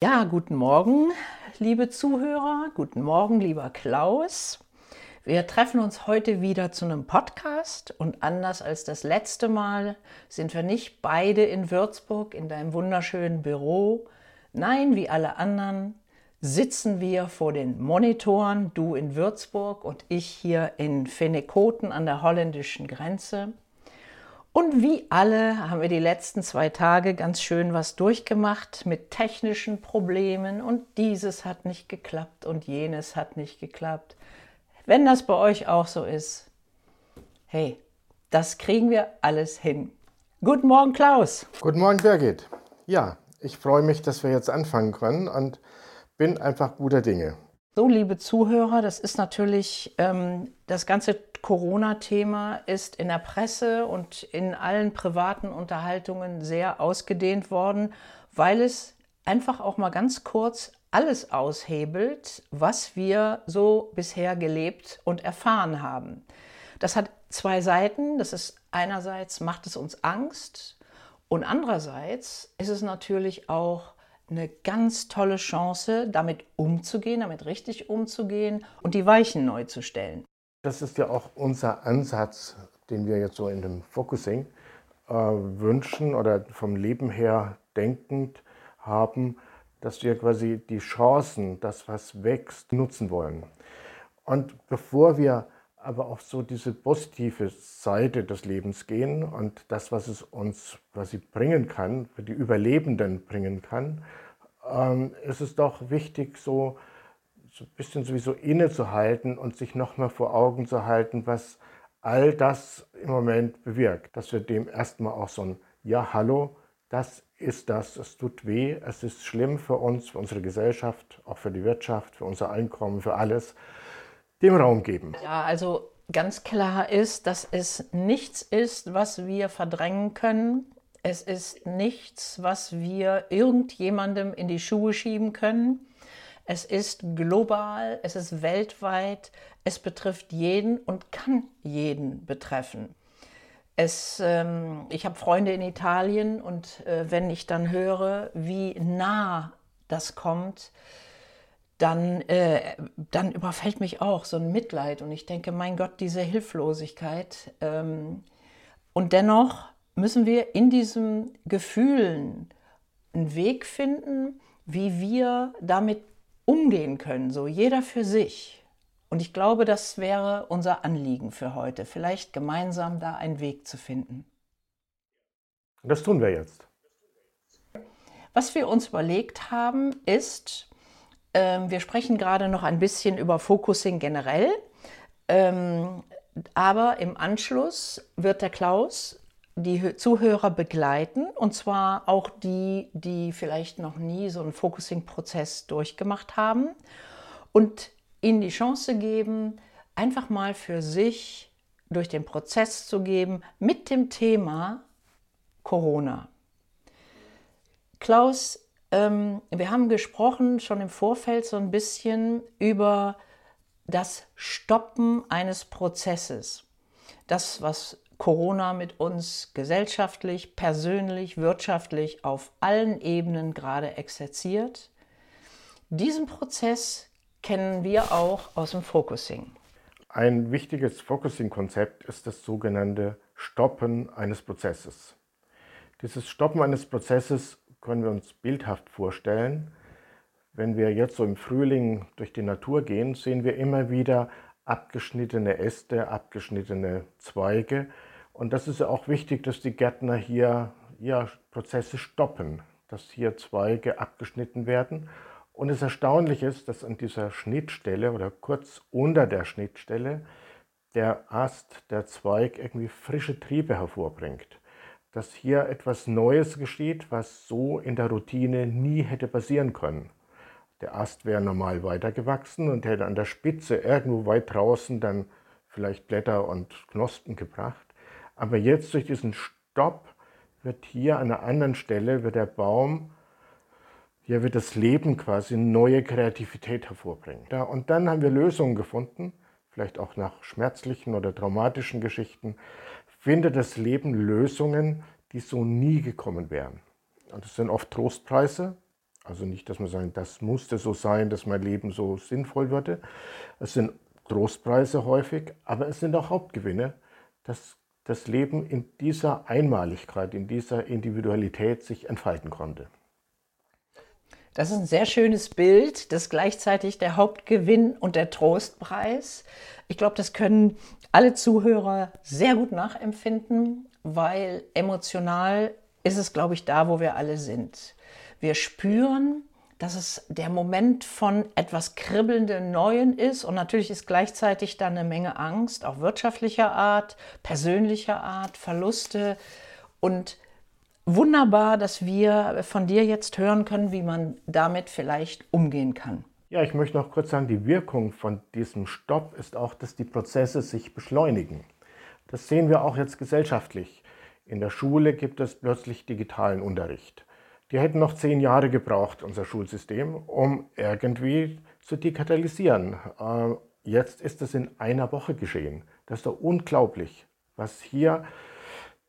Ja, guten Morgen, liebe Zuhörer. Guten Morgen, lieber Klaus. Wir treffen uns heute wieder zu einem Podcast und anders als das letzte Mal sind wir nicht beide in Würzburg in deinem wunderschönen Büro. Nein, wie alle anderen sitzen wir vor den Monitoren, du in Würzburg und ich hier in Fennekoten an der holländischen Grenze. Und wie alle haben wir die letzten zwei Tage ganz schön was durchgemacht mit technischen Problemen und dieses hat nicht geklappt und jenes hat nicht geklappt. Wenn das bei euch auch so ist, hey, das kriegen wir alles hin. Guten Morgen, Klaus. Guten Morgen, Birgit. Ja, ich freue mich, dass wir jetzt anfangen können und bin einfach guter Dinge. So, liebe Zuhörer, das ist natürlich ähm, das ganze Corona-Thema ist in der Presse und in allen privaten Unterhaltungen sehr ausgedehnt worden, weil es einfach auch mal ganz kurz alles aushebelt, was wir so bisher gelebt und erfahren haben. Das hat zwei Seiten. Das ist einerseits macht es uns Angst und andererseits ist es natürlich auch eine ganz tolle Chance, damit umzugehen, damit richtig umzugehen und die Weichen neu zu stellen. Das ist ja auch unser Ansatz, den wir jetzt so in dem Focusing äh, wünschen oder vom Leben her denkend haben, dass wir quasi die Chancen, das was wächst, nutzen wollen. Und bevor wir aber auf so diese positive Seite des Lebens gehen und das, was es uns quasi bringen kann, für die Überlebenden bringen kann, ähm, ist es doch wichtig, so so ein bisschen sowieso innezuhalten und sich nochmal vor Augen zu halten, was all das im Moment bewirkt. Dass wir dem erstmal auch so ein Ja, hallo, das ist das, es tut weh, es ist schlimm für uns, für unsere Gesellschaft, auch für die Wirtschaft, für unser Einkommen, für alles, dem Raum geben. Ja, also ganz klar ist, dass es nichts ist, was wir verdrängen können. Es ist nichts, was wir irgendjemandem in die Schuhe schieben können. Es ist global, es ist weltweit, es betrifft jeden und kann jeden betreffen. Es, ähm, ich habe Freunde in Italien und äh, wenn ich dann höre, wie nah das kommt, dann, äh, dann überfällt mich auch so ein Mitleid und ich denke, mein Gott, diese Hilflosigkeit. Ähm, und dennoch müssen wir in diesen Gefühlen einen Weg finden, wie wir damit umgehen können, so jeder für sich. Und ich glaube, das wäre unser Anliegen für heute, vielleicht gemeinsam da einen Weg zu finden. Das tun wir jetzt. Was wir uns überlegt haben, ist, äh, wir sprechen gerade noch ein bisschen über Focusing generell, ähm, aber im Anschluss wird der Klaus die Zuhörer begleiten und zwar auch die, die vielleicht noch nie so einen Focusing-Prozess durchgemacht haben und ihnen die Chance geben, einfach mal für sich durch den Prozess zu geben mit dem Thema Corona. Klaus, ähm, wir haben gesprochen schon im Vorfeld so ein bisschen über das Stoppen eines Prozesses. Das, was Corona mit uns gesellschaftlich, persönlich, wirtschaftlich auf allen Ebenen gerade exerziert. Diesen Prozess kennen wir auch aus dem Focusing. Ein wichtiges Focusing-Konzept ist das sogenannte Stoppen eines Prozesses. Dieses Stoppen eines Prozesses können wir uns bildhaft vorstellen. Wenn wir jetzt so im Frühling durch die Natur gehen, sehen wir immer wieder abgeschnittene Äste, abgeschnittene Zweige, und das ist ja auch wichtig, dass die Gärtner hier ja, Prozesse stoppen, dass hier Zweige abgeschnitten werden. Und es erstaunlich ist, dass an dieser Schnittstelle oder kurz unter der Schnittstelle der Ast, der Zweig irgendwie frische Triebe hervorbringt. Dass hier etwas Neues geschieht, was so in der Routine nie hätte passieren können. Der Ast wäre normal weitergewachsen und hätte an der Spitze irgendwo weit draußen dann vielleicht Blätter und Knospen gebracht. Aber jetzt durch diesen Stopp wird hier an einer anderen Stelle, wird der Baum, hier wird das Leben quasi neue Kreativität hervorbringen. Ja, und dann haben wir Lösungen gefunden, vielleicht auch nach schmerzlichen oder traumatischen Geschichten, findet das Leben Lösungen, die so nie gekommen wären. Und das sind oft Trostpreise, Also nicht, dass man sagt, das musste so sein, dass mein Leben so sinnvoll würde. Es sind Trostpreise häufig, aber es sind auch Hauptgewinne, dass das Leben in dieser Einmaligkeit, in dieser Individualität sich entfalten konnte. Das ist ein sehr schönes Bild, das ist gleichzeitig der Hauptgewinn und der Trostpreis. Ich glaube, das können alle Zuhörer sehr gut nachempfinden, weil emotional ist es, glaube ich, da, wo wir alle sind. Wir spüren, dass es der Moment von etwas kribbelndem Neuen ist und natürlich ist gleichzeitig dann eine Menge Angst, auch wirtschaftlicher Art, persönlicher Art, Verluste und wunderbar, dass wir von dir jetzt hören können, wie man damit vielleicht umgehen kann. Ja, ich möchte noch kurz sagen, die Wirkung von diesem Stopp ist auch, dass die Prozesse sich beschleunigen. Das sehen wir auch jetzt gesellschaftlich. In der Schule gibt es plötzlich digitalen Unterricht. Die hätten noch zehn Jahre gebraucht, unser Schulsystem, um irgendwie zu dekatalisieren. Äh, jetzt ist es in einer Woche geschehen. Das ist doch unglaublich, was hier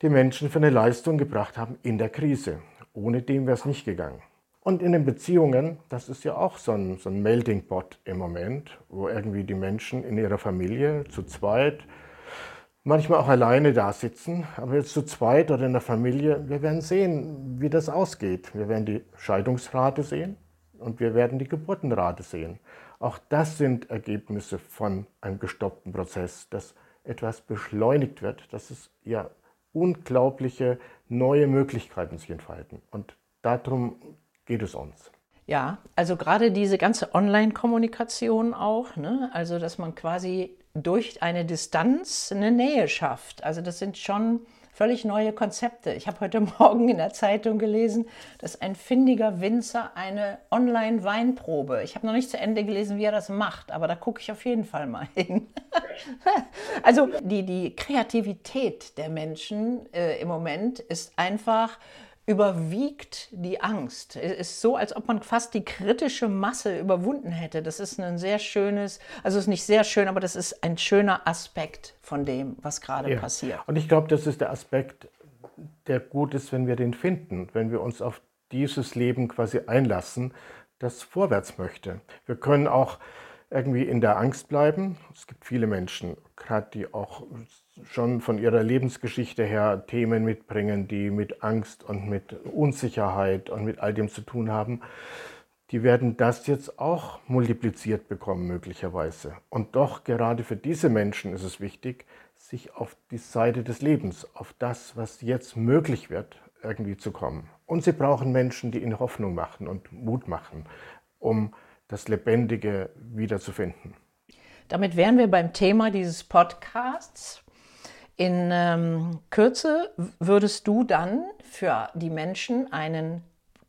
die Menschen für eine Leistung gebracht haben in der Krise. Ohne dem wäre es nicht gegangen. Und in den Beziehungen, das ist ja auch so ein, so ein Melting Pot im Moment, wo irgendwie die Menschen in ihrer Familie zu zweit manchmal auch alleine da sitzen, aber jetzt zu zweit oder in der Familie, wir werden sehen, wie das ausgeht. Wir werden die Scheidungsrate sehen und wir werden die Geburtenrate sehen. Auch das sind Ergebnisse von einem gestoppten Prozess, dass etwas beschleunigt wird, dass es ja unglaubliche neue Möglichkeiten sich entfalten. Und darum geht es uns. Ja, also gerade diese ganze Online-Kommunikation auch, ne? also dass man quasi durch eine Distanz eine Nähe schafft. Also das sind schon völlig neue Konzepte. Ich habe heute Morgen in der Zeitung gelesen, dass ein findiger Winzer eine Online-Weinprobe, ich habe noch nicht zu Ende gelesen, wie er das macht, aber da gucke ich auf jeden Fall mal hin. also die, die Kreativität der Menschen äh, im Moment ist einfach überwiegt die Angst. Es ist so, als ob man fast die kritische Masse überwunden hätte. Das ist ein sehr schönes, also es ist nicht sehr schön, aber das ist ein schöner Aspekt von dem, was gerade ja. passiert. Und ich glaube, das ist der Aspekt, der gut ist, wenn wir den finden, wenn wir uns auf dieses Leben quasi einlassen, das vorwärts möchte. Wir können auch irgendwie in der Angst bleiben. Es gibt viele Menschen, gerade die auch schon von ihrer Lebensgeschichte her Themen mitbringen, die mit Angst und mit Unsicherheit und mit all dem zu tun haben. Die werden das jetzt auch multipliziert bekommen möglicherweise. Und doch gerade für diese Menschen ist es wichtig, sich auf die Seite des Lebens, auf das, was jetzt möglich wird, irgendwie zu kommen. Und sie brauchen Menschen, die ihnen Hoffnung machen und Mut machen, um das Lebendige wiederzufinden. Damit wären wir beim Thema dieses Podcasts. In ähm, Kürze würdest du dann für die Menschen einen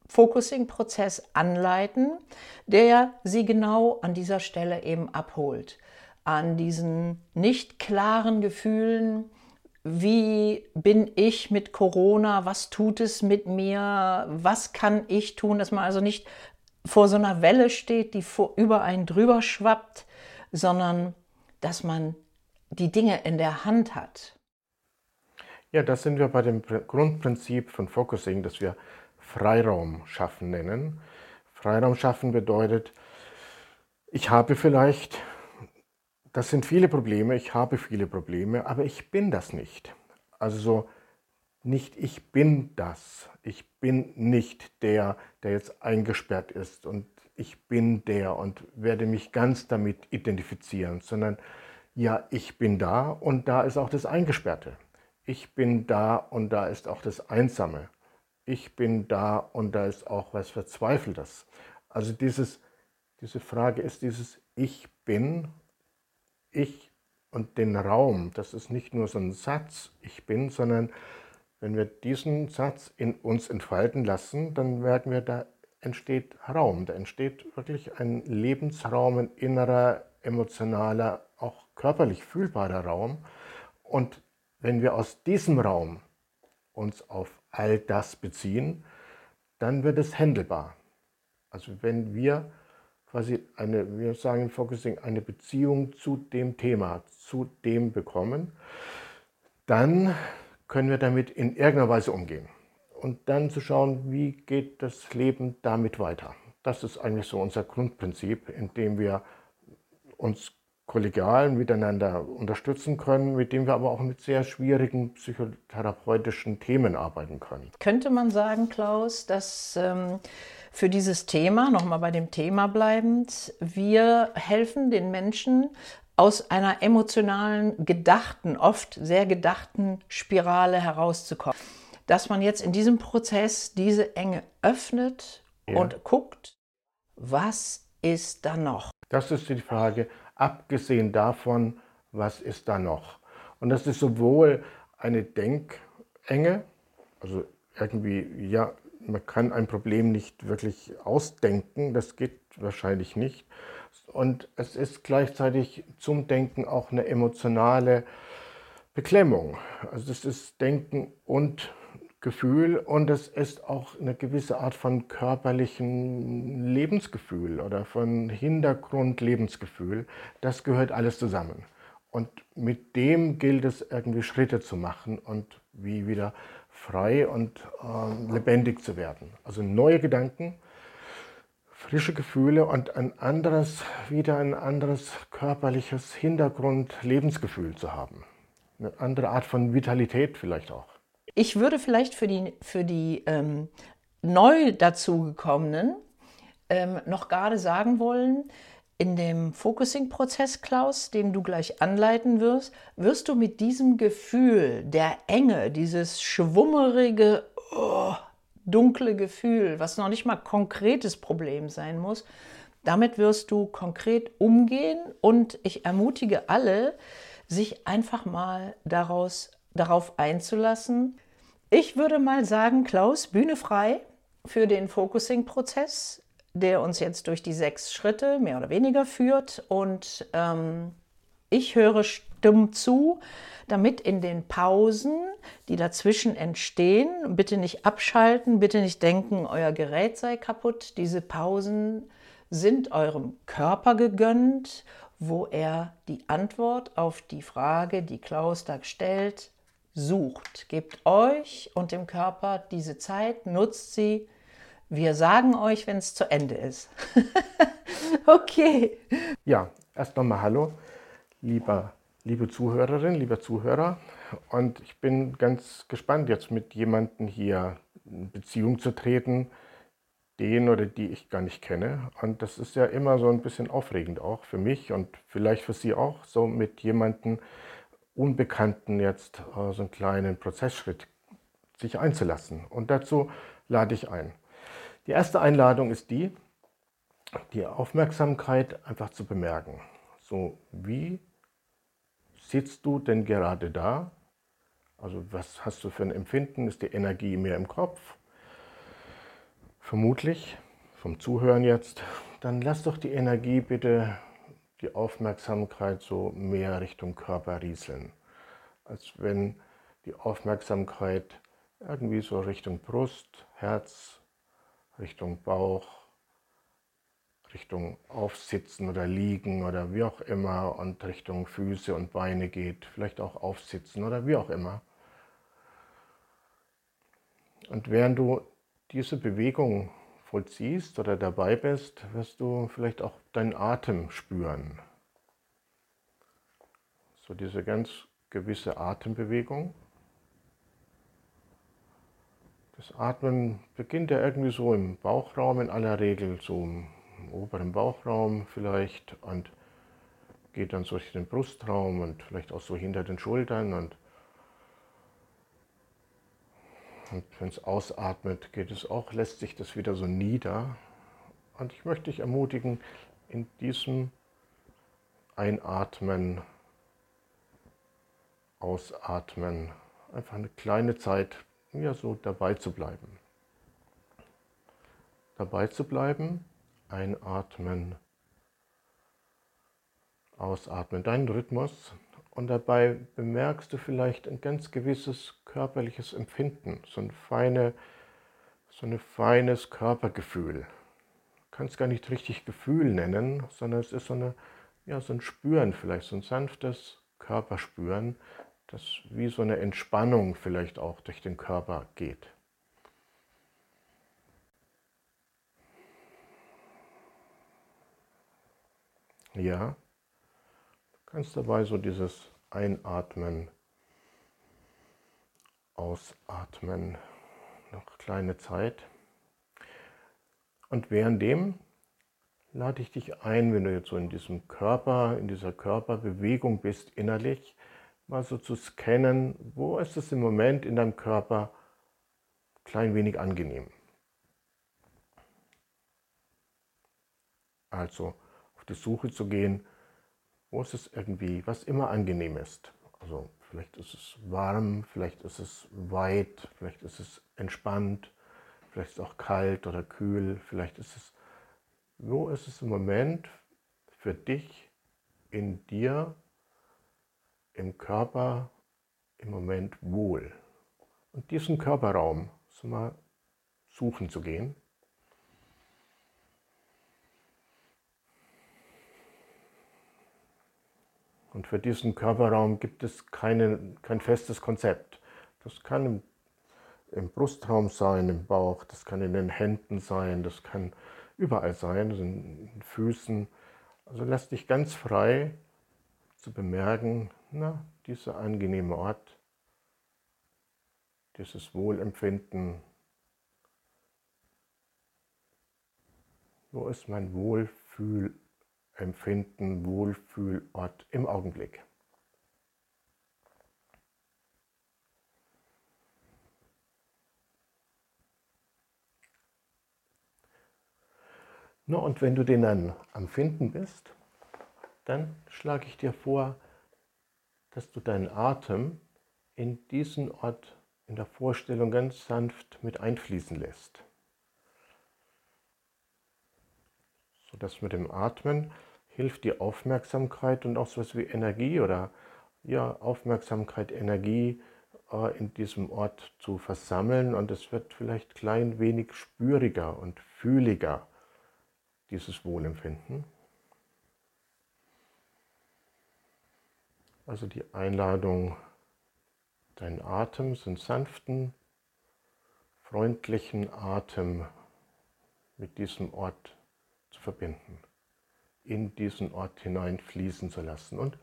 Focusing-Prozess anleiten, der sie genau an dieser Stelle eben abholt. An diesen nicht klaren Gefühlen, wie bin ich mit Corona, was tut es mit mir, was kann ich tun, dass man also nicht vor so einer Welle steht, die vor, über einen drüber schwappt, sondern dass man die Dinge in der Hand hat. Ja, das sind wir bei dem Grundprinzip von Focusing, das wir Freiraum schaffen nennen. Freiraum schaffen bedeutet, ich habe vielleicht, das sind viele Probleme, ich habe viele Probleme, aber ich bin das nicht. Also so, nicht ich bin das. Ich bin nicht der, der jetzt eingesperrt ist und ich bin der und werde mich ganz damit identifizieren, sondern ja, ich bin da und da ist auch das Eingesperrte. Ich bin da und da ist auch das Einsame. Ich bin da und da ist auch was Verzweifeltes. Also dieses, diese Frage ist dieses Ich bin, ich und den Raum. Das ist nicht nur so ein Satz, ich bin, sondern wenn wir diesen Satz in uns entfalten lassen, dann merken wir, da entsteht Raum, da entsteht wirklich ein Lebensraum, ein innerer, emotionaler, auch körperlich fühlbarer Raum. Und wenn wir aus diesem Raum uns auf all das beziehen, dann wird es händelbar. Also wenn wir quasi eine, wir sagen in Focusing, eine Beziehung zu dem Thema, zu dem bekommen, dann können wir damit in irgendeiner Weise umgehen. Und dann zu schauen, wie geht das Leben damit weiter. Das ist eigentlich so unser Grundprinzip, in dem wir uns kollegial miteinander unterstützen können, mit dem wir aber auch mit sehr schwierigen psychotherapeutischen Themen arbeiten können. Könnte man sagen, Klaus, dass ähm, für dieses Thema, nochmal bei dem Thema bleibend, wir helfen den Menschen aus einer emotionalen, gedachten, oft sehr gedachten Spirale herauszukommen. Dass man jetzt in diesem Prozess diese Enge öffnet ja. und guckt, was ist da noch? Das ist die Frage, abgesehen davon, was ist da noch? Und das ist sowohl eine Denkenge, also irgendwie, ja, man kann ein Problem nicht wirklich ausdenken, das geht wahrscheinlich nicht. Und es ist gleichzeitig zum Denken auch eine emotionale Beklemmung. Also es ist Denken und Gefühl und es ist auch eine gewisse Art von körperlichen Lebensgefühl oder von Hintergrundlebensgefühl. Das gehört alles zusammen. Und mit dem gilt es irgendwie Schritte zu machen und wie wieder frei und äh, lebendig zu werden. Also neue Gedanken, frische Gefühle und ein anderes, wieder ein anderes körperliches Hintergrund, Lebensgefühl zu haben. Eine andere Art von Vitalität vielleicht auch. Ich würde vielleicht für die, für die ähm, neu dazugekommenen ähm, noch gerade sagen wollen, in dem Focusing-Prozess, Klaus, den du gleich anleiten wirst, wirst du mit diesem Gefühl der Enge, dieses schwummerige, oh, dunkle Gefühl, was noch nicht mal konkretes Problem sein muss, damit wirst du konkret umgehen und ich ermutige alle, sich einfach mal daraus darauf einzulassen. Ich würde mal sagen, Klaus, Bühne frei für den Focusing-Prozess, der uns jetzt durch die sechs Schritte mehr oder weniger führt. Und ähm, ich höre stumm zu, damit in den Pausen, die dazwischen entstehen, bitte nicht abschalten, bitte nicht denken, euer Gerät sei kaputt. Diese Pausen sind eurem Körper gegönnt, wo er die Antwort auf die Frage, die Klaus da stellt, sucht. Gebt euch und dem Körper diese Zeit, nutzt sie. Wir sagen euch, wenn es zu Ende ist. okay. Ja, erst nochmal Hallo, lieber, liebe Zuhörerin, lieber Zuhörer. Und ich bin ganz gespannt, jetzt mit jemandem hier in Beziehung zu treten, den oder die ich gar nicht kenne. Und das ist ja immer so ein bisschen aufregend auch für mich und vielleicht für Sie auch, so mit jemandem Unbekannten jetzt äh, so einen kleinen Prozessschritt sich einzulassen. Und dazu lade ich ein. Die erste Einladung ist die, die Aufmerksamkeit einfach zu bemerken. So, wie sitzt du denn gerade da? Also was hast du für ein Empfinden? Ist die Energie mehr im Kopf? Vermutlich, vom Zuhören jetzt. Dann lass doch die Energie bitte die Aufmerksamkeit so mehr Richtung Körper rieseln. Als wenn die Aufmerksamkeit irgendwie so Richtung Brust, Herz, Richtung Bauch, Richtung Aufsitzen oder Liegen oder wie auch immer und Richtung Füße und Beine geht, vielleicht auch Aufsitzen oder wie auch immer. Und während du diese Bewegung vollziehst oder dabei bist, wirst du vielleicht auch deinen Atem spüren. So diese ganz gewisse Atembewegung. Das Atmen beginnt ja irgendwie so im Bauchraum in aller Regel, so im oberen Bauchraum vielleicht und geht dann so durch den Brustraum und vielleicht auch so hinter den Schultern und Und wenn es ausatmet, geht es auch, lässt sich das wieder so nieder. Und ich möchte dich ermutigen, in diesem Einatmen, Ausatmen, einfach eine kleine Zeit ja, so dabei zu bleiben. Dabei zu bleiben, einatmen, ausatmen, deinen Rhythmus und dabei bemerkst du vielleicht ein ganz gewisses körperliches Empfinden, so ein, feine, so ein feines Körpergefühl. Du kannst gar nicht richtig Gefühl nennen, sondern es ist so, eine, ja, so ein Spüren vielleicht, so ein sanftes Körperspüren, das wie so eine Entspannung vielleicht auch durch den Körper geht. Ja. Kannst dabei so dieses Einatmen, Ausatmen, noch kleine Zeit. Und währenddem lade ich dich ein, wenn du jetzt so in diesem Körper, in dieser Körperbewegung bist, innerlich, mal so zu scannen, wo ist es im Moment in deinem Körper klein wenig angenehm. Also auf die Suche zu gehen, wo ist es irgendwie, was immer angenehm ist. Also vielleicht ist es warm, vielleicht ist es weit, vielleicht ist es entspannt, vielleicht ist es auch kalt oder kühl, vielleicht ist es, wo ist es im Moment für dich in dir, im Körper im Moment wohl. Und diesen Körperraum so mal suchen zu gehen. Und für diesen Körperraum gibt es keine, kein festes Konzept. Das kann im, im, Brustraum sein, im Bauch, das kann in den Händen sein, das kann überall sein, in den Füßen. Also lass dich ganz frei zu bemerken, na, dieser angenehme Ort, dieses Wohlempfinden, wo ist mein Wohlfühl Empfinden, Wohlfühlort im Augenblick. No, und wenn du den dann am Finden bist, dann schlage ich dir vor, dass du deinen Atem in diesen Ort in der Vorstellung ganz sanft mit einfließen lässt. So dass mit dem Atmen hilft die Aufmerksamkeit und auch so etwas wie Energie oder ja, Aufmerksamkeit, Energie äh, in diesem Ort zu versammeln und es wird vielleicht klein wenig spüriger und fühliger, dieses Wohlempfinden. Also die Einladung, deinen Atem, so einen sanften, freundlichen Atem mit diesem Ort zu verbinden in diesen Ort hinein fließen zu lassen. Und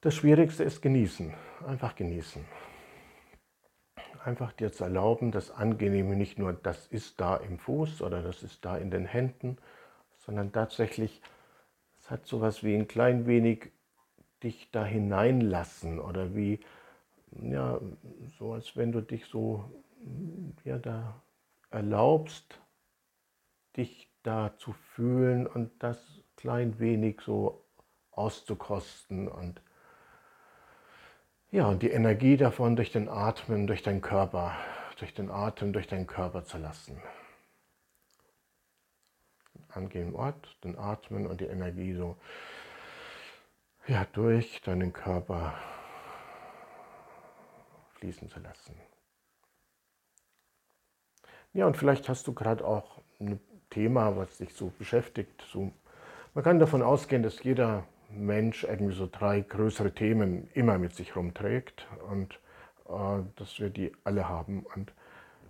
das Schwierigste ist genießen, einfach genießen. Einfach dir zu erlauben, das Angenehme nicht nur, das ist da im Fuß oder das ist da in den Händen, sondern tatsächlich, es hat sowas wie ein klein wenig dich da hineinlassen oder wie, ja, so als wenn du dich so, ja, da erlaubst, dich da zu fühlen und das klein wenig so auszukosten und ja, und die Energie davon durch den Atmen, durch deinen Körper, durch den Atem, durch deinen Körper zu lassen. Angehen Ort, den Atmen und die Energie so ja, durch deinen Körper fließen zu lassen. Ja, und vielleicht hast du gerade auch eine Thema, was dich so beschäftigt. So, man kann davon ausgehen, dass jeder Mensch irgendwie so drei größere Themen immer mit sich rumträgt und äh, dass wir die alle haben. Und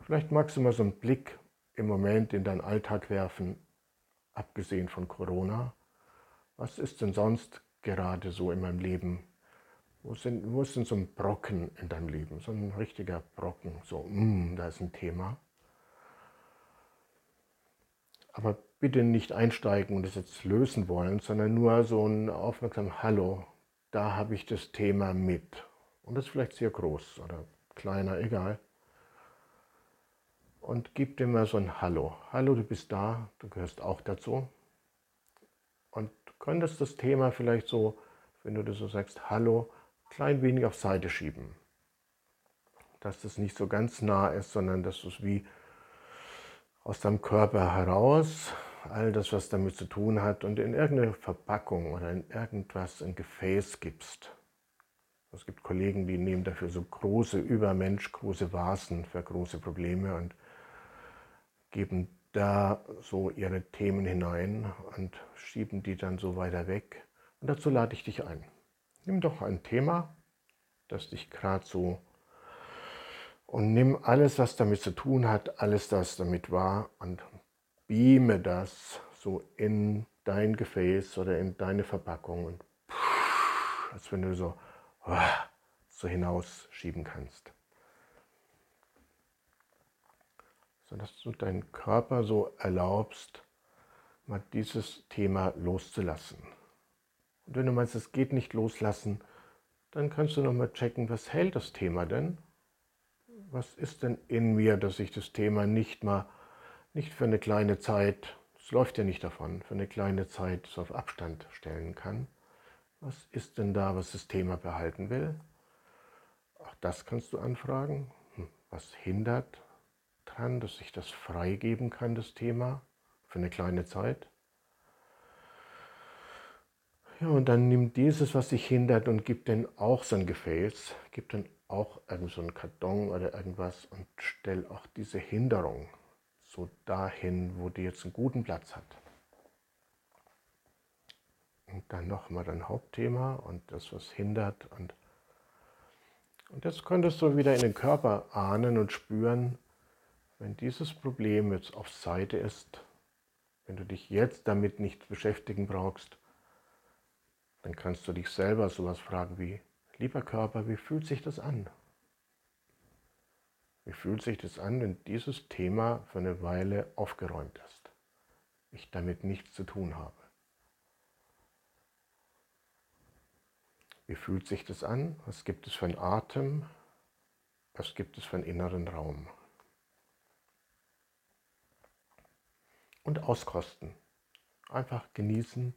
vielleicht magst du mal so einen Blick im Moment in deinen Alltag werfen, abgesehen von Corona. Was ist denn sonst gerade so in meinem Leben? Wo, sind, wo ist denn so ein Brocken in deinem Leben? So ein richtiger Brocken, so, mm, da ist ein Thema. Aber bitte nicht einsteigen und es jetzt lösen wollen, sondern nur so ein aufmerksam Hallo, da habe ich das Thema mit. Und das ist vielleicht sehr groß oder kleiner, egal. Und gib dir mal so ein Hallo. Hallo, du bist da, du gehörst auch dazu. Und könntest das Thema vielleicht so, wenn du das so sagst, Hallo, klein wenig auf Seite schieben. Dass das nicht so ganz nah ist, sondern dass du es wie aus deinem Körper heraus, all das, was damit zu tun hat, und in irgendeine Verpackung oder in irgendwas, ein Gefäß gibst. Es gibt Kollegen, die nehmen dafür so große, übermensch große Vasen für große Probleme und geben da so ihre Themen hinein und schieben die dann so weiter weg. Und dazu lade ich dich ein. Nimm doch ein Thema, das dich gerade so und nimm alles, was damit zu tun hat, alles, was damit war und beame das so in dein Gefäß oder in deine Verpackung und pff, als wenn du so, oh, so hinausschieben kannst. Sodass du deinen Körper so erlaubst, mal dieses Thema loszulassen. Und wenn du meinst, es geht nicht loslassen, dann kannst du nochmal checken, was hält das Thema denn? Was ist denn in mir, dass ich das Thema nicht mal, nicht für eine kleine Zeit, es läuft ja nicht davon, für eine kleine Zeit so auf Abstand stellen kann? Was ist denn da, was das Thema behalten will? Auch das kannst du anfragen. Hm, was hindert dran, dass ich das freigeben kann, das Thema, für eine kleine Zeit? Ja, und dann nimm dieses, was dich hindert und gib den auch so ein Gefäß, gib den auch irgend so einen Karton oder irgendwas und stell auch diese Hinderung so dahin, wo die jetzt einen guten Platz hat. Und dann nochmal dein Hauptthema und das, was hindert. Und, und jetzt könntest du wieder in den Körper ahnen und spüren, wenn dieses Problem jetzt auf Seite ist, wenn du dich jetzt damit nicht beschäftigen brauchst, dann kannst du dich selber sowas fragen wie, lieber Körper, wie fühlt sich das an? Wie fühlt sich das an, wenn dieses Thema für eine Weile aufgeräumt ist? Ich damit nichts zu tun habe. Wie fühlt sich das an? Was gibt es für einen Atem? Was gibt es für einen inneren Raum? Und auskosten. Einfach genießen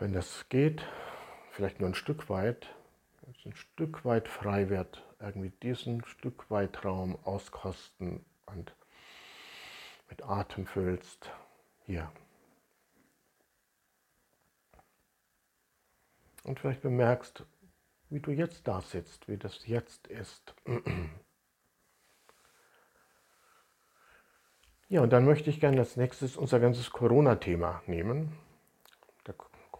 wenn das geht, vielleicht nur ein Stück weit, ein Stück weit frei wird, irgendwie diesen Stück weit Raum auskosten und mit Atem füllst. Hier. Und vielleicht bemerkst, wie du jetzt da sitzt, wie das jetzt ist. Ja, und dann möchte ich gerne als nächstes unser ganzes Corona-Thema nehmen.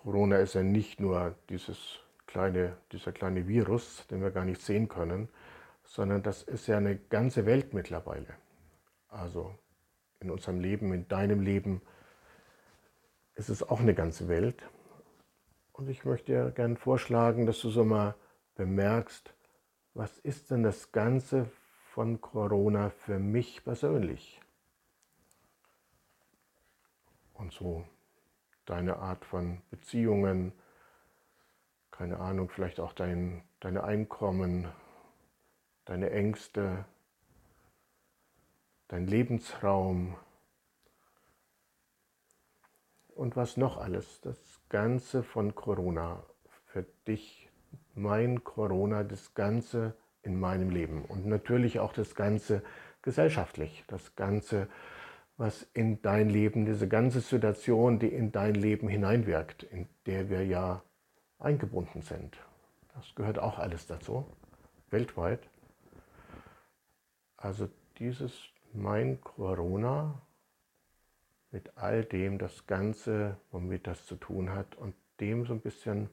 Corona ist ja nicht nur dieses kleine, dieser kleine Virus, den wir gar nicht sehen können, sondern das ist ja eine ganze Welt mittlerweile. Also in unserem Leben, in deinem Leben ist es auch eine ganze Welt. Und ich möchte dir gerne vorschlagen, dass du so mal bemerkst, was ist denn das Ganze von Corona für mich persönlich? Und so deine Art von Beziehungen, keine Ahnung, vielleicht auch dein, deine Einkommen, deine Ängste, dein Lebensraum. Und was noch alles. Das Ganze von Corona. Für dich, mein Corona, das Ganze in meinem Leben. Und natürlich auch das Ganze gesellschaftlich, das Ganze was in dein Leben, diese ganze Situation, die in dein Leben hineinwirkt, in der wir ja eingebunden sind. Das gehört auch alles dazu, weltweit. Also dieses mein Corona mit all dem, das Ganze, womit das zu tun hat und dem so ein bisschen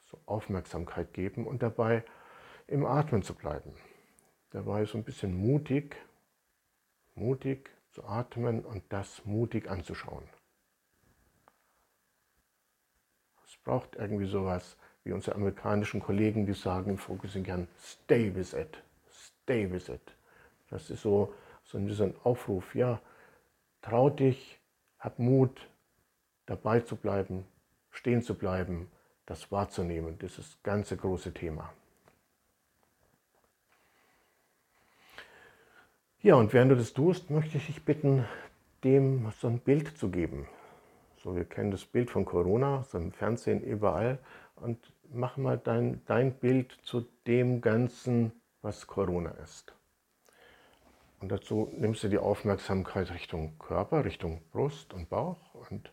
so Aufmerksamkeit geben und dabei im Atmen zu bleiben. Dabei so ein bisschen mutig, mutig zu atmen und das mutig anzuschauen. Es braucht irgendwie sowas wie unsere amerikanischen Kollegen, die sagen im Focusing gern, stay with it, stay with it. Das ist so, so ein Aufruf, ja, trau dich, hab Mut, dabei zu bleiben, stehen zu bleiben, das wahrzunehmen, dieses ganze große Thema. Ja, und während du das tust, möchte ich dich bitten, dem so ein Bild zu geben. So, wir kennen das Bild von Corona, so im Fernsehen überall. Und mach mal dein, dein Bild zu dem Ganzen, was Corona ist. Und dazu nimmst du die Aufmerksamkeit Richtung Körper, Richtung Brust und Bauch und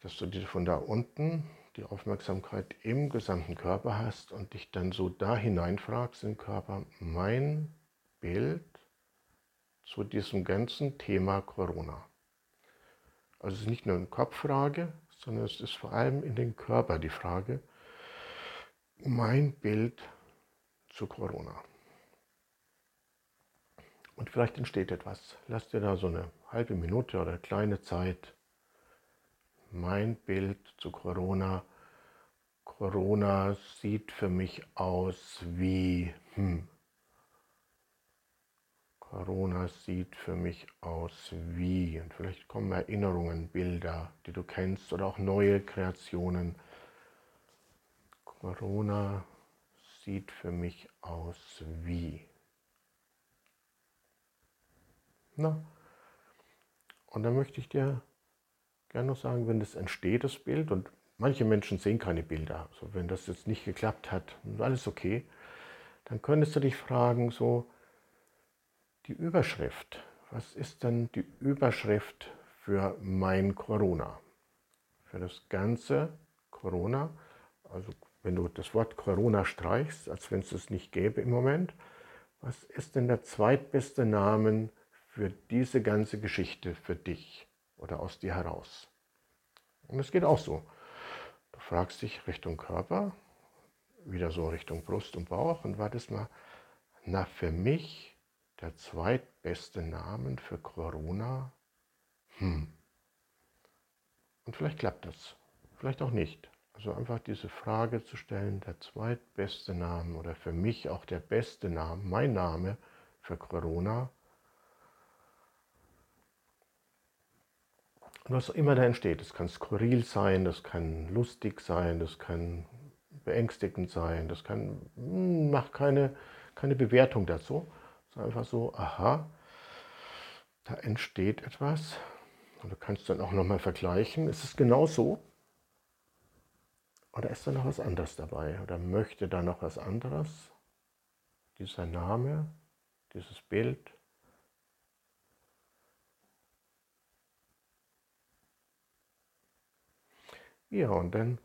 dass du dir von da unten die Aufmerksamkeit im gesamten Körper hast und dich dann so da hineinfragst im Körper, mein Bild zu diesem ganzen Thema Corona. Also es ist nicht nur eine Kopffrage, sondern es ist vor allem in den Körper die Frage, mein Bild zu Corona. Und vielleicht entsteht etwas. Lass dir da so eine halbe Minute oder eine kleine Zeit. Mein Bild zu Corona. Corona sieht für mich aus wie, hm, Corona sieht für mich aus wie, und vielleicht kommen Erinnerungen, Bilder, die du kennst oder auch neue Kreationen. Corona sieht für mich aus wie. Na, und dann möchte ich dir gerne noch sagen, wenn das entsteht, das Bild, und manche Menschen sehen keine Bilder, also wenn das jetzt nicht geklappt hat, alles okay, dann könntest du dich fragen, so die Überschrift, was ist denn die Überschrift für mein Corona? Für das ganze Corona, also wenn du das Wort Corona streichst, als wenn es es nicht gäbe im Moment, was ist denn der zweitbeste Name für diese ganze Geschichte für dich oder aus dir heraus. Und es geht auch so. Du fragst dich Richtung Körper, wieder so Richtung Brust und Bauch und wartest mal, na für mich der zweitbeste Name für Corona? Hm. Und vielleicht klappt das, vielleicht auch nicht. Also einfach diese Frage zu stellen, der zweitbeste Name oder für mich auch der beste Name, mein Name für Corona, was immer da entsteht. Das kann skurril sein, das kann lustig sein, das kann beängstigend sein, das kann, hm, macht keine, keine Bewertung dazu. Einfach so, aha, da entsteht etwas. Und du kannst dann auch nochmal vergleichen, ist es genau so? Oder ist da noch was anderes dabei? Oder möchte da noch was anderes? Dieser Name, dieses Bild, Ja, und dann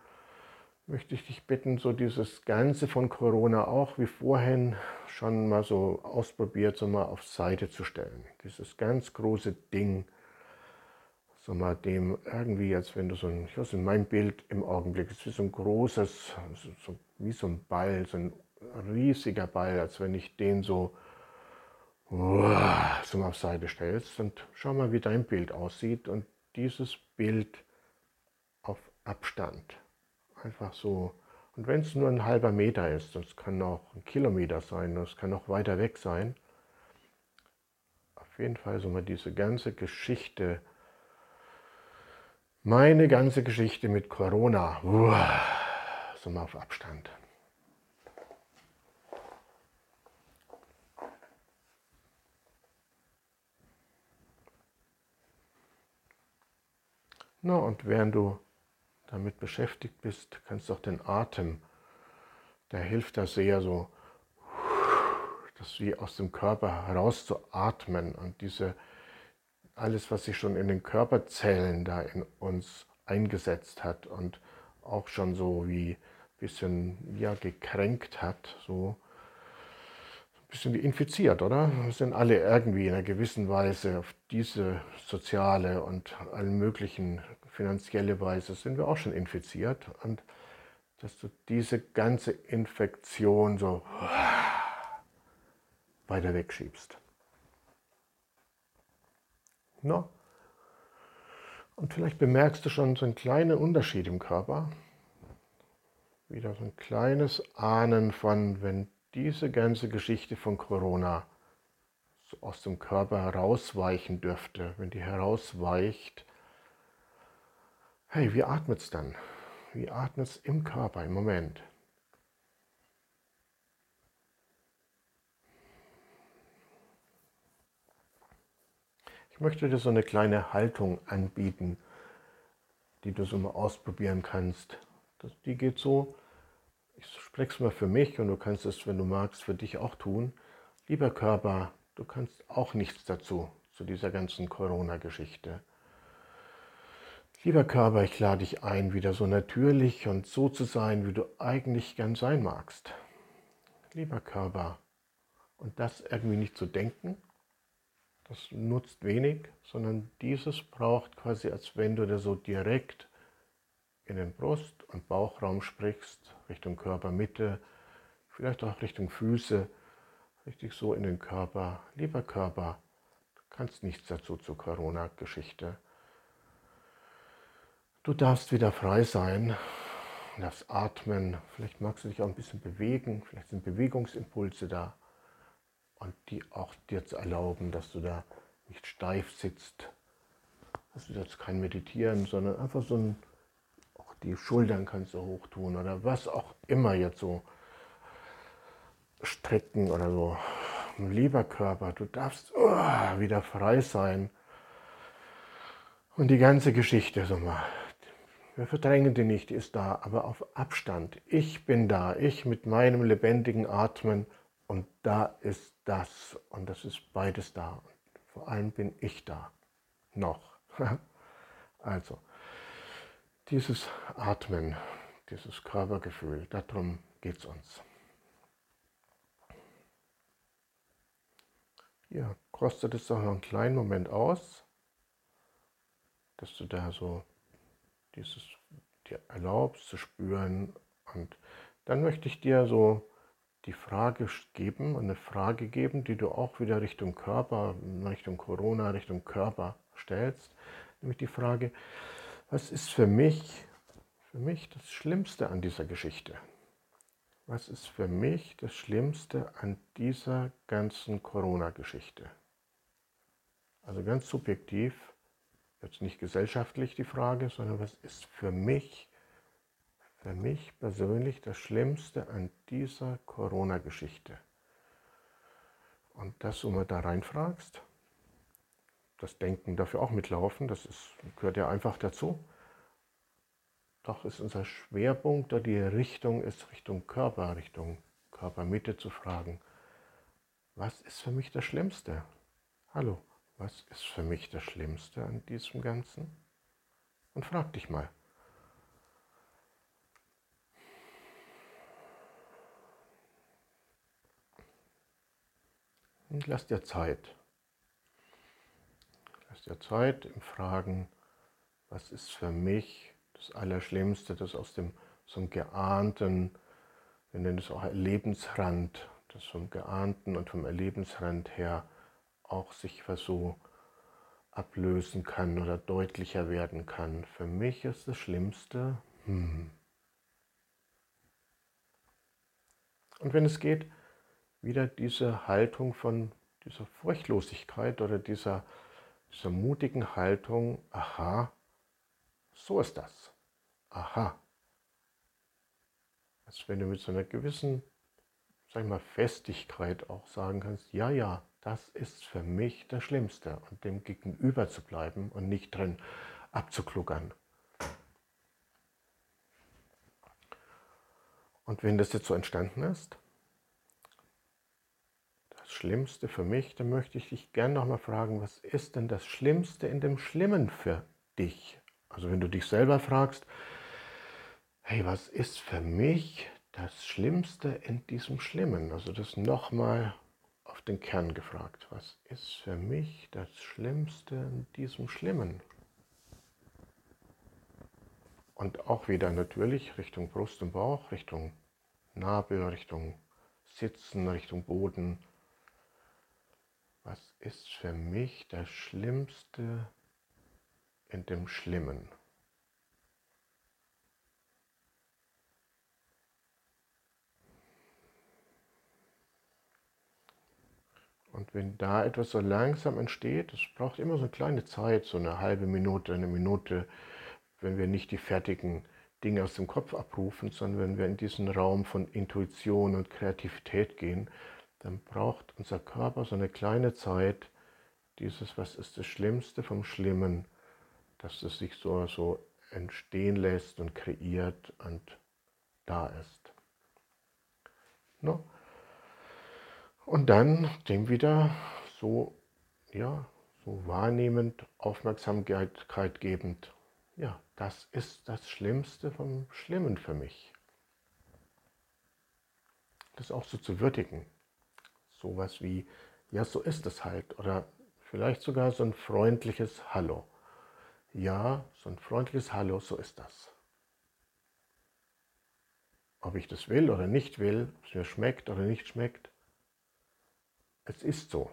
möchte ich dich bitten, so dieses Ganze von Corona auch wie vorhin schon mal so ausprobiert, so mal auf Seite zu stellen. Dieses ganz große Ding, so mal dem irgendwie, als wenn du so ein, ich weiß in meinem Bild im Augenblick, ist wie so ein großes, so, wie so ein Ball, so ein riesiger Ball, als wenn ich den so, so mal auf Seite stellst und schau mal, wie dein Bild aussieht und dieses Bild Abstand. Einfach so. Und wenn es nur ein halber Meter ist, das kann auch ein Kilometer sein, das kann auch weiter weg sein. Auf jeden Fall so mal diese ganze Geschichte, meine ganze Geschichte mit Corona, so mal auf Abstand. Na, und während du damit beschäftigt bist, kannst du auch den Atem, der hilft da sehr so, das wie aus dem Körper herauszuatmen und diese, alles, was sich schon in den Körperzellen da in uns eingesetzt hat und auch schon so wie ein bisschen ja, gekränkt hat, so ein bisschen wie infiziert, oder? Wir sind alle irgendwie in einer gewissen Weise auf diese soziale und allen möglichen finanzielle Weise sind wir auch schon infiziert und dass du diese ganze Infektion so weiter wegschiebst. No. Und vielleicht bemerkst du schon so einen kleinen Unterschied im Körper. Wieder so ein kleines Ahnen von, wenn diese ganze Geschichte von Corona so aus dem Körper herausweichen dürfte, wenn die herausweicht, Hey, wie atmet es dann? Wie atmet es im Körper im Moment? Ich möchte dir so eine kleine Haltung anbieten, die du so mal ausprobieren kannst. Das, die geht so, ich spreche es mal für mich und du kannst es, wenn du magst, für dich auch tun. Lieber Körper, du kannst auch nichts dazu, zu dieser ganzen Corona-Geschichte. Lieber Körper, ich lade dich ein, wieder so natürlich und so zu sein, wie du eigentlich gern sein magst. Lieber Körper, und das irgendwie nicht zu denken, das nutzt wenig, sondern dieses braucht quasi, als wenn du da so direkt in den Brust- und Bauchraum sprichst, Richtung Körpermitte, vielleicht auch Richtung Füße, richtig so in den Körper. Lieber Körper, du kannst nichts dazu zur Corona-Geschichte. Du darfst wieder frei sein, du darfst atmen, vielleicht magst du dich auch ein bisschen bewegen, vielleicht sind Bewegungsimpulse da. Und die auch dir zu erlauben, dass du da nicht steif sitzt, dass du jetzt kein Meditieren, sondern einfach so ein, auch die Schultern kannst du hoch tun oder was auch immer jetzt so strecken oder so. Lieber Körper, du darfst oh, wieder frei sein. Und die ganze Geschichte, so mal, wir verdrängen die nicht, die ist da, aber auf Abstand. Ich bin da, ich mit meinem lebendigen Atmen und da ist das und das ist beides da. Und vor allem bin ich da. Noch. also, dieses Atmen, dieses Körpergefühl, darum geht es uns. Ja, kostet es doch noch einen kleinen Moment aus, dass du da so dieses dir erlaubst zu spüren. Und dann möchte ich dir so die Frage geben, eine Frage geben, die du auch wieder Richtung Körper, Richtung Corona, Richtung Körper stellst. Nämlich die Frage, was ist für mich, für mich das Schlimmste an dieser Geschichte? was ist für mich das Schlimmste an dieser ganzen Corona-Geschichte? Also ganz subjektiv, jetzt nicht gesellschaftlich die Frage, sondern was ist für mich, für mich persönlich das Schlimmste an dieser Corona-Geschichte? Und das, wo man da reinfragst, das Denken dafür auch mitlaufen, das ist, gehört ja einfach dazu. Doch ist unser Schwerpunkt oder die Richtung ist Richtung Körper, Richtung Körpermitte zu fragen, was ist für mich das Schlimmste? Hallo, was ist für mich das Schlimmste an diesem Ganzen? Und frag dich mal. Und lass dir Zeit. Lass dir Zeit im Fragen, was ist für mich das Allerschlimmste, das aus dem so einem geahnten, wir nennen es auch Erlebensrand, das vom geahnten und vom Erlebensrand her auch sich so ablösen kann oder deutlicher werden kann. Für mich ist das Schlimmste, hm. Und wenn es geht, wieder diese Haltung von dieser Furchtlosigkeit oder dieser, dieser mutigen Haltung, aha, so ist das. Aha. Als wenn du mit so einer gewissen, sag ich mal, Festigkeit auch sagen kannst, ja, ja, das ist für mich das Schlimmste und dem gegenüber zu bleiben und nicht drin abzukluggern. Und wenn das jetzt so entstanden ist, das Schlimmste für mich, dann möchte ich dich gerne nochmal fragen, was ist denn das Schlimmste in dem Schlimmen für dich? Also wenn du dich selber fragst, hey, was ist für mich das Schlimmste in diesem Schlimmen? Also das nochmal den Kern gefragt. Was ist für mich das Schlimmste in diesem Schlimmen? Und auch wieder natürlich Richtung Brust und Bauch, Richtung Nabel, Richtung Sitzen, Richtung Boden. Was ist für mich das Schlimmste in dem Schlimmen. Und wenn da etwas so langsam entsteht, es braucht immer so eine kleine Zeit, so eine halbe Minute, eine Minute, wenn wir nicht die fertigen Dinge aus dem Kopf abrufen, sondern wenn wir in diesen Raum von Intuition und Kreativität gehen, dann braucht unser Körper so eine kleine Zeit, dieses, was ist das Schlimmste vom Schlimmen, dass es sich so, so entstehen lässt und kreiert und da ist. No? Und dann dem wieder so, ja, so wahrnehmend, Aufmerksamkeit gebend. Ja, das ist das Schlimmste vom Schlimmen für mich. Das auch so zu würdigen. Sowas wie, ja, so ist es halt. Oder vielleicht sogar so ein freundliches Hallo. Ja, so ein freundliches Hallo, so ist das. Ob ich das will oder nicht will, ob es mir schmeckt oder nicht schmeckt, es ist so.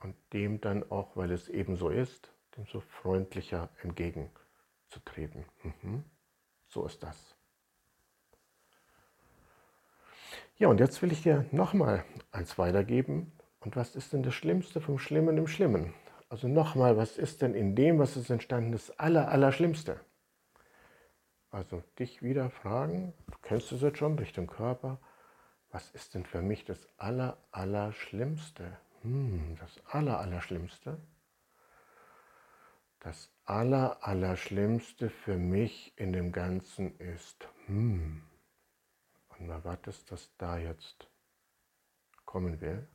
Und dem dann auch, weil es eben so ist, dem so freundlicher entgegenzutreten. Mhm. So ist das. Ja, und jetzt will ich dir nochmal eins weitergeben. Und was ist denn das Schlimmste vom Schlimmen im Schlimmen? Also nochmal, was ist denn in dem, was ist entstanden, das Aller, Allerschlimmste? Also dich wieder fragen, du kennst es jetzt schon, Richtung Körper, was ist denn für mich das Aller, Allerschlimmste? Hm, das Aller, Allerschlimmste? Das Aller, Allerschlimmste für mich in dem Ganzen ist, hm, und mal wartest, dass da jetzt kommen will.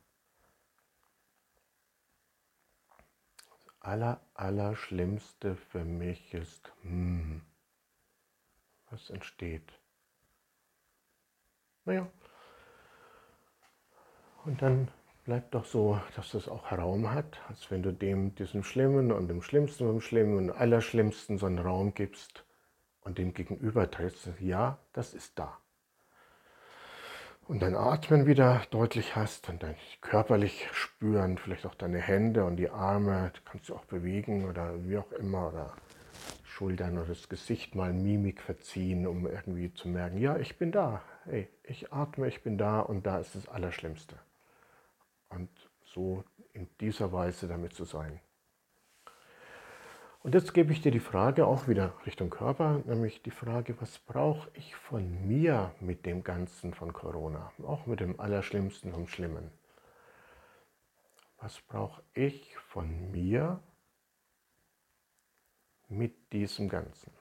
Das Aller, Allerschlimmste für mich ist, hm, was entsteht. Naja, und dann bleibt doch so, dass das auch Raum hat, als wenn du dem, diesem Schlimmen und dem Schlimmsten und dem Schlimmen und Allerschlimmsten so einen Raum gibst und dem gegenüber trittst. Ja, das ist da. Und dein Atmen wieder deutlich hast und dein körperlich spüren, vielleicht auch deine Hände und die Arme, kannst du auch bewegen oder wie auch immer oder Schultern oder das Gesicht mal Mimik verziehen, um irgendwie zu merken, ja, ich bin da, hey, ich atme, ich bin da und da ist das Allerschlimmste. Und so in dieser Weise damit zu sein. Und jetzt gebe ich dir die Frage auch wieder Richtung Körper, nämlich die Frage, was brauche ich von mir mit dem Ganzen von Corona, auch mit dem Allerschlimmsten vom Schlimmen? Was brauche ich von mir mit diesem Ganzen?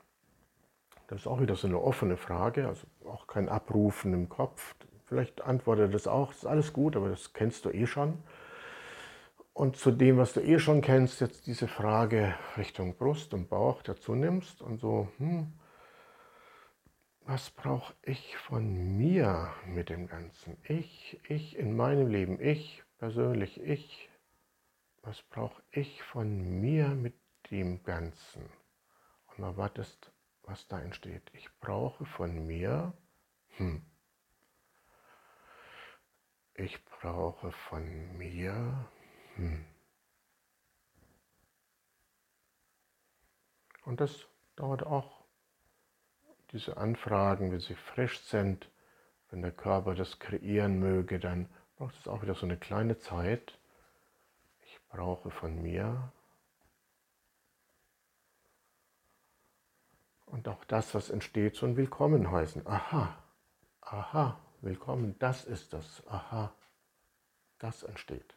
Das ist auch wieder so eine offene Frage, also auch kein Abrufen im Kopf. Vielleicht antwortet das auch, ist alles gut, aber das kennst du eh schon. Und zu dem, was du eh schon kennst, jetzt diese Frage Richtung Brust und Bauch dazu nimmst und so, hm, was brauche ich von mir mit dem Ganzen? Ich, ich in meinem Leben, ich persönlich, ich, was brauche ich von mir mit dem Ganzen? Und mal wartest, was da entsteht. Ich brauche von mir, hm, ich brauche von mir, hm. Und das dauert auch, diese Anfragen, wenn sie frisch sind, wenn der Körper das kreieren möge, dann braucht es auch wieder so eine kleine Zeit. Ich brauche von mir Und auch das, was entsteht, so ein Willkommen heißen. Aha, aha, willkommen, das ist das. Aha, das entsteht.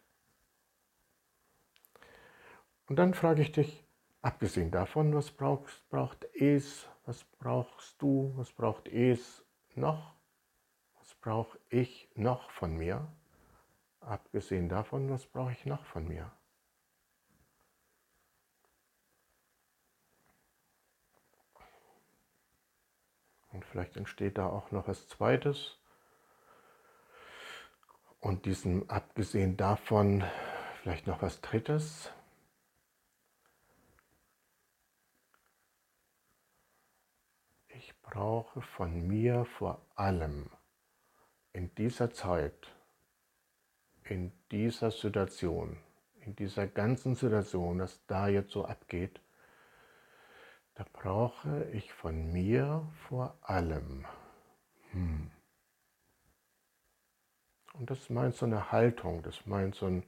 Und dann frage ich dich, abgesehen davon, was brauchst, braucht es, was brauchst du, was braucht es noch, was brauche ich noch von mir? Abgesehen davon, was brauche ich noch von mir? Und vielleicht entsteht da auch noch was Zweites. Und diesem abgesehen davon vielleicht noch was Drittes. Ich brauche von mir vor allem in dieser Zeit, in dieser Situation, in dieser ganzen Situation, was da jetzt so abgeht, da brauche ich von mir vor allem. Hm. Und das meint so eine Haltung, das meint so ein,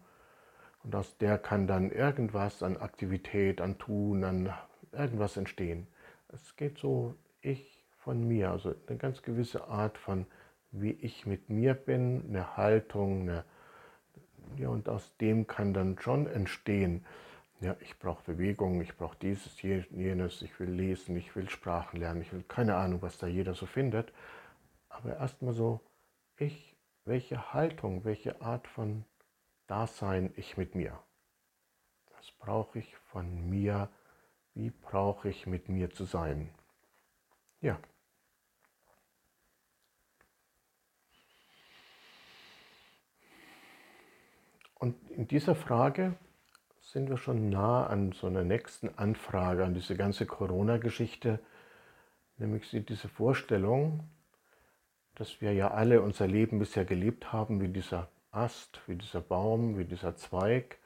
und aus der kann dann irgendwas an Aktivität, an Tun, an irgendwas entstehen. Es geht so ich von mir, also eine ganz gewisse Art von, wie ich mit mir bin, eine Haltung, eine, ja, und aus dem kann dann schon entstehen, ja, ich brauche Bewegung, ich brauche dieses, jenes, ich will lesen, ich will Sprachen lernen, ich will keine Ahnung, was da jeder so findet. Aber erstmal so, ich, welche Haltung, welche Art von Dasein ich mit mir? Was brauche ich von mir? Wie brauche ich mit mir zu sein? Ja. Und in dieser Frage sind wir schon nah an so einer nächsten Anfrage, an diese ganze Corona-Geschichte, nämlich diese Vorstellung, dass wir ja alle unser Leben bisher gelebt haben, wie dieser Ast, wie dieser Baum, wie dieser Zweig.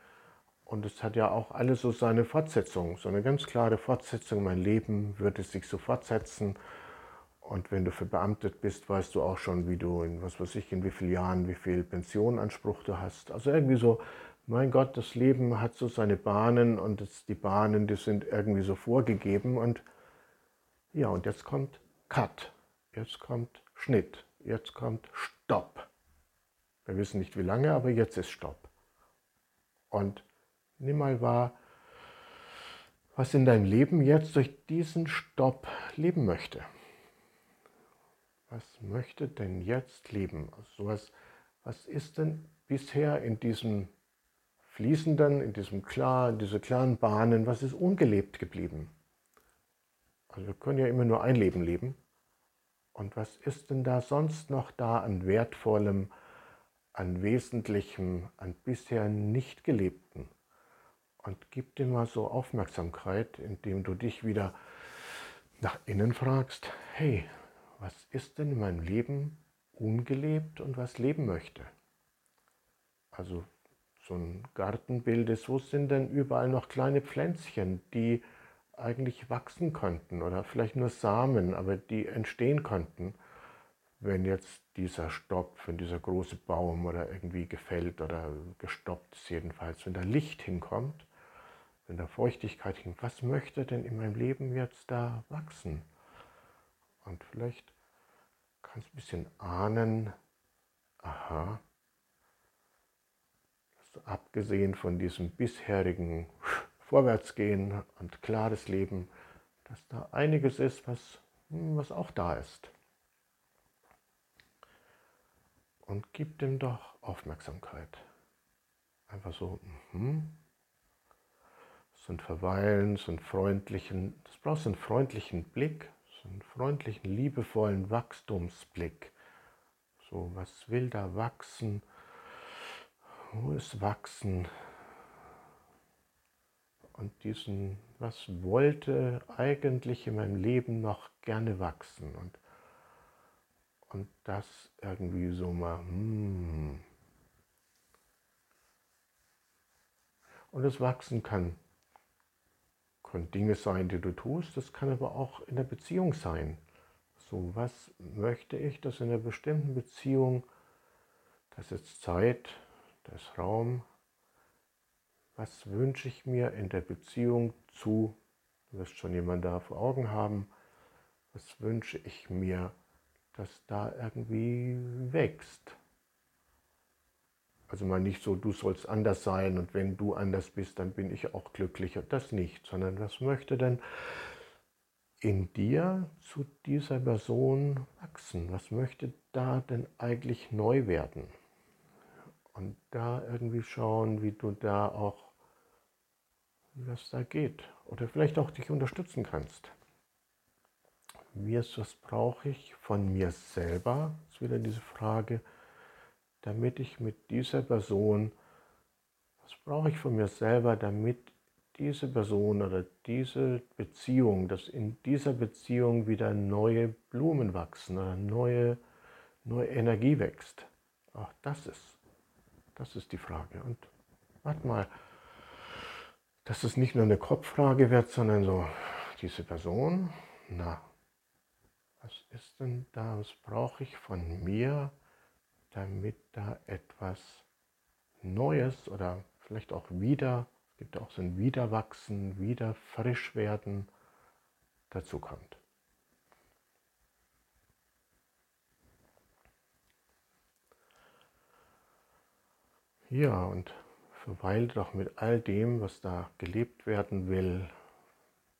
Und es hat ja auch alles so seine Fortsetzung, so eine ganz klare Fortsetzung. Mein Leben würde sich so fortsetzen. Und wenn du verbeamtet bist, weißt du auch schon, wie du in was weiß ich, in wie vielen Jahren, wie viel Pensionanspruch du hast. Also irgendwie so, mein Gott, das Leben hat so seine Bahnen und die Bahnen, die sind irgendwie so vorgegeben. Und ja, und jetzt kommt Cut, jetzt kommt Schnitt, jetzt kommt Stopp. Wir wissen nicht wie lange, aber jetzt ist Stopp. Und nimm mal wahr, was in deinem Leben jetzt durch diesen Stopp leben möchte was möchte denn jetzt leben? Also was, was ist denn bisher in diesem fließenden, in diesem klar, in diese klaren Bahnen, was ist ungelebt geblieben? Also wir können ja immer nur ein Leben leben. Und was ist denn da sonst noch da an wertvollem, an wesentlichem, an bisher nicht gelebten? Und gib dir mal so Aufmerksamkeit, indem du dich wieder nach innen fragst, hey, was ist denn in meinem Leben ungelebt und was leben möchte. Also so ein Gartenbild ist, wo sind denn überall noch kleine Pflänzchen, die eigentlich wachsen könnten oder vielleicht nur Samen, aber die entstehen könnten, wenn jetzt dieser Stopp, wenn dieser große Baum oder irgendwie gefällt oder gestoppt ist jedenfalls, wenn da Licht hinkommt, wenn da Feuchtigkeit hinkommt, was möchte denn in meinem Leben jetzt da wachsen? Und vielleicht kannst du ein bisschen ahnen, aha, dass abgesehen von diesem bisherigen Vorwärtsgehen und klares Leben, dass da einiges ist, was, hm, was auch da ist. Und gib dem doch Aufmerksamkeit. Einfach so, mhm. so ein Verweilen, so einen freundlichen, das brauchst einen freundlichen Blick, so einen freundlichen, liebevollen Wachstumsblick. So, was will da wachsen? Wo ist Wachsen? Und diesen, was wollte eigentlich in meinem Leben noch gerne wachsen? Und, und das irgendwie so mal, hmm. Und das Wachsen kann können Dinge sein, die du tust, das kann aber auch in der Beziehung sein. So, was möchte ich, dass in einer bestimmten Beziehung, das ist Zeit, das ist Raum, was wünsche ich mir in der Beziehung zu, du wirst schon jemand da vor Augen haben, was wünsche ich mir, dass da irgendwie wächst. Also mal nicht so, du sollst anders sein und wenn du anders bist, dann bin ich auch glücklicher. Das nicht, sondern was möchte denn in dir zu dieser Person wachsen? Was möchte da denn eigentlich neu werden? Und da irgendwie schauen, wie du da auch, was da geht. Oder vielleicht auch dich unterstützen kannst. Wie ist, was brauche ich von mir selber? Das ist wieder diese Frage, damit ich mit dieser Person, was brauche ich von mir selber, damit diese Person oder diese Beziehung, dass in dieser Beziehung wieder neue Blumen wachsen oder neue, neue Energie wächst. Auch das ist, das ist die Frage. Und warte mal, dass es nicht nur eine Kopffrage wird, sondern so, diese Person, na, was ist denn da, was brauche ich von mir, damit da etwas Neues oder vielleicht auch wieder, es gibt auch so ein Wiederwachsen, wieder frisch werden dazu kommt. Ja, und verweile doch mit all dem, was da gelebt werden will,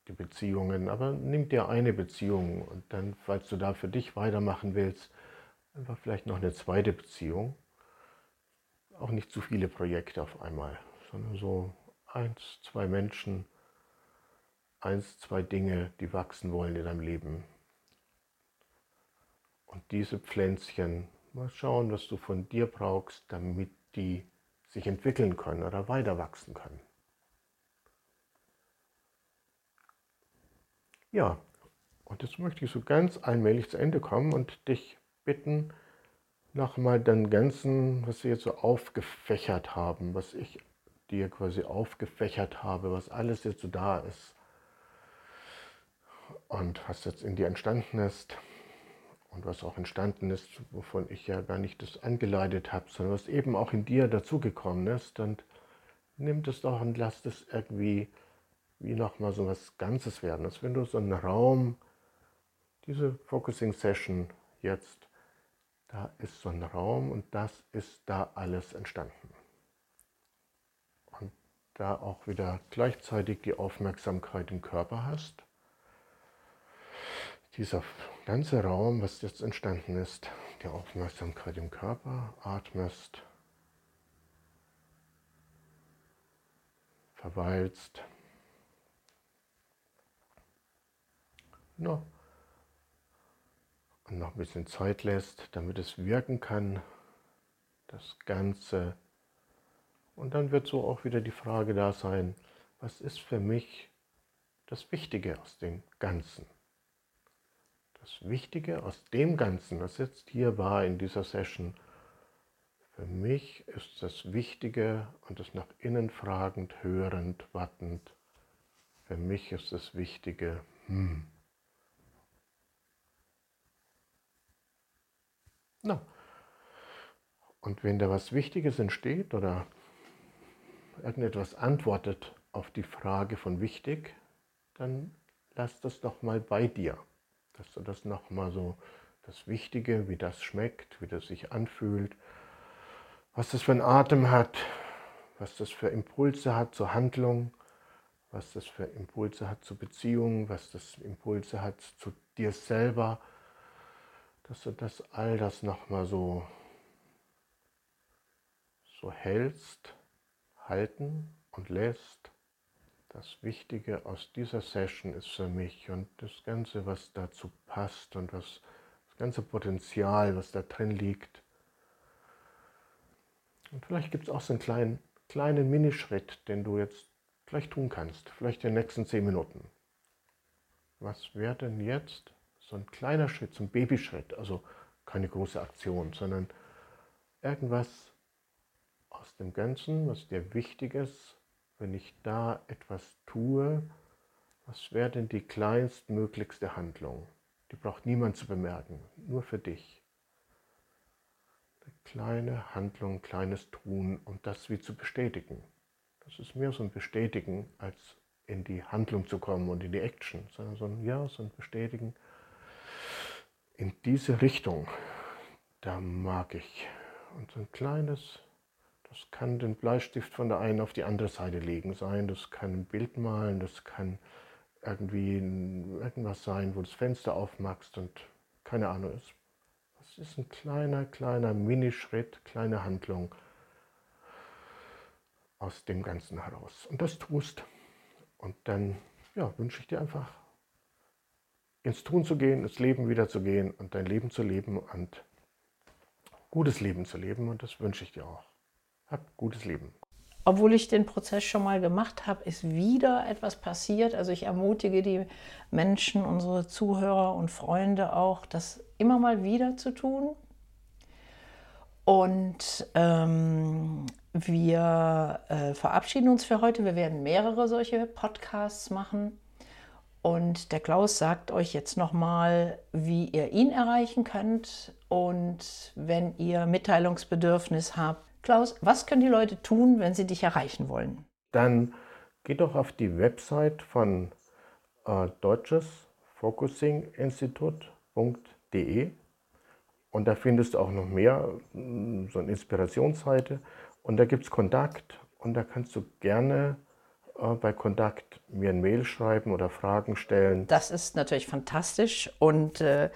die Beziehungen, aber nimm dir eine Beziehung und dann, falls du da für dich weitermachen willst, Einfach vielleicht noch eine zweite Beziehung. Auch nicht zu viele Projekte auf einmal, sondern so eins, zwei Menschen, eins, zwei Dinge, die wachsen wollen in deinem Leben. Und diese Pflänzchen, mal schauen, was du von dir brauchst, damit die sich entwickeln können oder weiter wachsen können. Ja, und jetzt möchte ich so ganz allmählich zu Ende kommen und dich bitten, nochmal den ganzen, was wir jetzt so aufgefächert haben, was ich dir quasi aufgefächert habe, was alles jetzt so da ist und was jetzt in dir entstanden ist und was auch entstanden ist, wovon ich ja gar nicht das angeleitet habe, sondern was eben auch in dir dazugekommen ist und nimm das doch und lass das irgendwie wie nochmal so was Ganzes werden, als wenn du so einen Raum, diese Focusing Session jetzt, da ist so ein Raum und das ist da alles entstanden. Und da auch wieder gleichzeitig die Aufmerksamkeit im Körper hast. Dieser ganze Raum, was jetzt entstanden ist, die Aufmerksamkeit im Körper, atmest, verweilst. No. Und noch ein bisschen Zeit lässt, damit es wirken kann, das Ganze. Und dann wird so auch wieder die Frage da sein, was ist für mich das Wichtige aus dem Ganzen? Das Wichtige aus dem Ganzen, was jetzt hier war in dieser Session, für mich ist das Wichtige und das nach innen fragend, hörend, wartend, für mich ist das Wichtige, hm, No. Und wenn da was Wichtiges entsteht oder irgendetwas antwortet auf die Frage von wichtig, dann lass das doch mal bei dir, dass du das nochmal so, das Wichtige, wie das schmeckt, wie das sich anfühlt, was das für einen Atem hat, was das für Impulse hat zur Handlung, was das für Impulse hat zur Beziehung, was das Impulse hat zu dir selber, dass du das all das nochmal so, so hältst, halten und lässt. Das Wichtige aus dieser Session ist für mich und das Ganze, was dazu passt und was, das ganze Potenzial, was da drin liegt. Und vielleicht gibt es auch so einen kleinen, kleinen Minischritt, den du jetzt gleich tun kannst, vielleicht in den nächsten zehn Minuten. Was wäre denn jetzt so ein kleiner Schritt, so ein Babyschritt, also keine große Aktion, sondern irgendwas aus dem Ganzen, was dir wichtig ist, wenn ich da etwas tue, was wäre denn die kleinstmöglichste Handlung? Die braucht niemand zu bemerken, nur für dich. Eine kleine Handlung, kleines Tun, um das wie zu bestätigen. Das ist mehr so ein Bestätigen, als in die Handlung zu kommen und in die Action, sondern so ein Ja, so ein Bestätigen in diese Richtung, da mag ich. Und so ein kleines, das kann den Bleistift von der einen auf die andere Seite legen sein, das kann ein Bild malen, das kann irgendwie irgendwas sein, wo du das Fenster aufmachst und keine Ahnung ist. Das ist ein kleiner, kleiner Minischritt, kleine Handlung aus dem Ganzen heraus. Und das tust. Und dann ja, wünsche ich dir einfach ins Tun zu gehen, ins Leben wieder zu gehen und dein Leben zu leben und gutes Leben zu leben. Und das wünsche ich dir auch. Hab gutes Leben. Obwohl ich den Prozess schon mal gemacht habe, ist wieder etwas passiert. Also ich ermutige die Menschen, unsere Zuhörer und Freunde auch, das immer mal wieder zu tun. Und ähm, wir äh, verabschieden uns für heute. Wir werden mehrere solche Podcasts machen. Und der Klaus sagt euch jetzt nochmal, wie ihr ihn erreichen könnt. Und wenn ihr Mitteilungsbedürfnis habt, Klaus, was können die Leute tun, wenn sie dich erreichen wollen? Dann geht doch auf die Website von äh, Deutsches Focusing Institut.de und da findest du auch noch mehr, so eine Inspirationsseite und da gibt es Kontakt und da kannst du gerne äh, bei Kontakt mir ein Mail schreiben oder Fragen stellen. Das ist natürlich fantastisch und äh,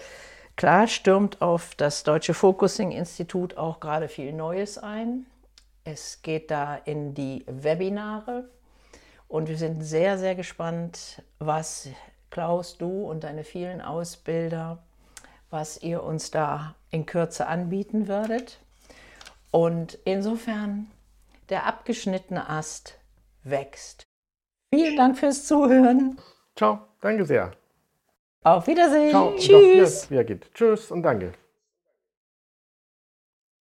klar stürmt auf das Deutsche Focusing Institut auch gerade viel Neues ein. Es geht da in die Webinare und wir sind sehr, sehr gespannt, was Klaus, du und deine vielen Ausbilder, was ihr uns da in Kürze anbieten würdet. Und insofern, der abgeschnittene Ast wächst. Vielen Dank fürs Zuhören. Ciao, danke sehr. Auf Wiedersehen. Ciao. Tschüss. Doch, ja, geht. Tschüss und danke.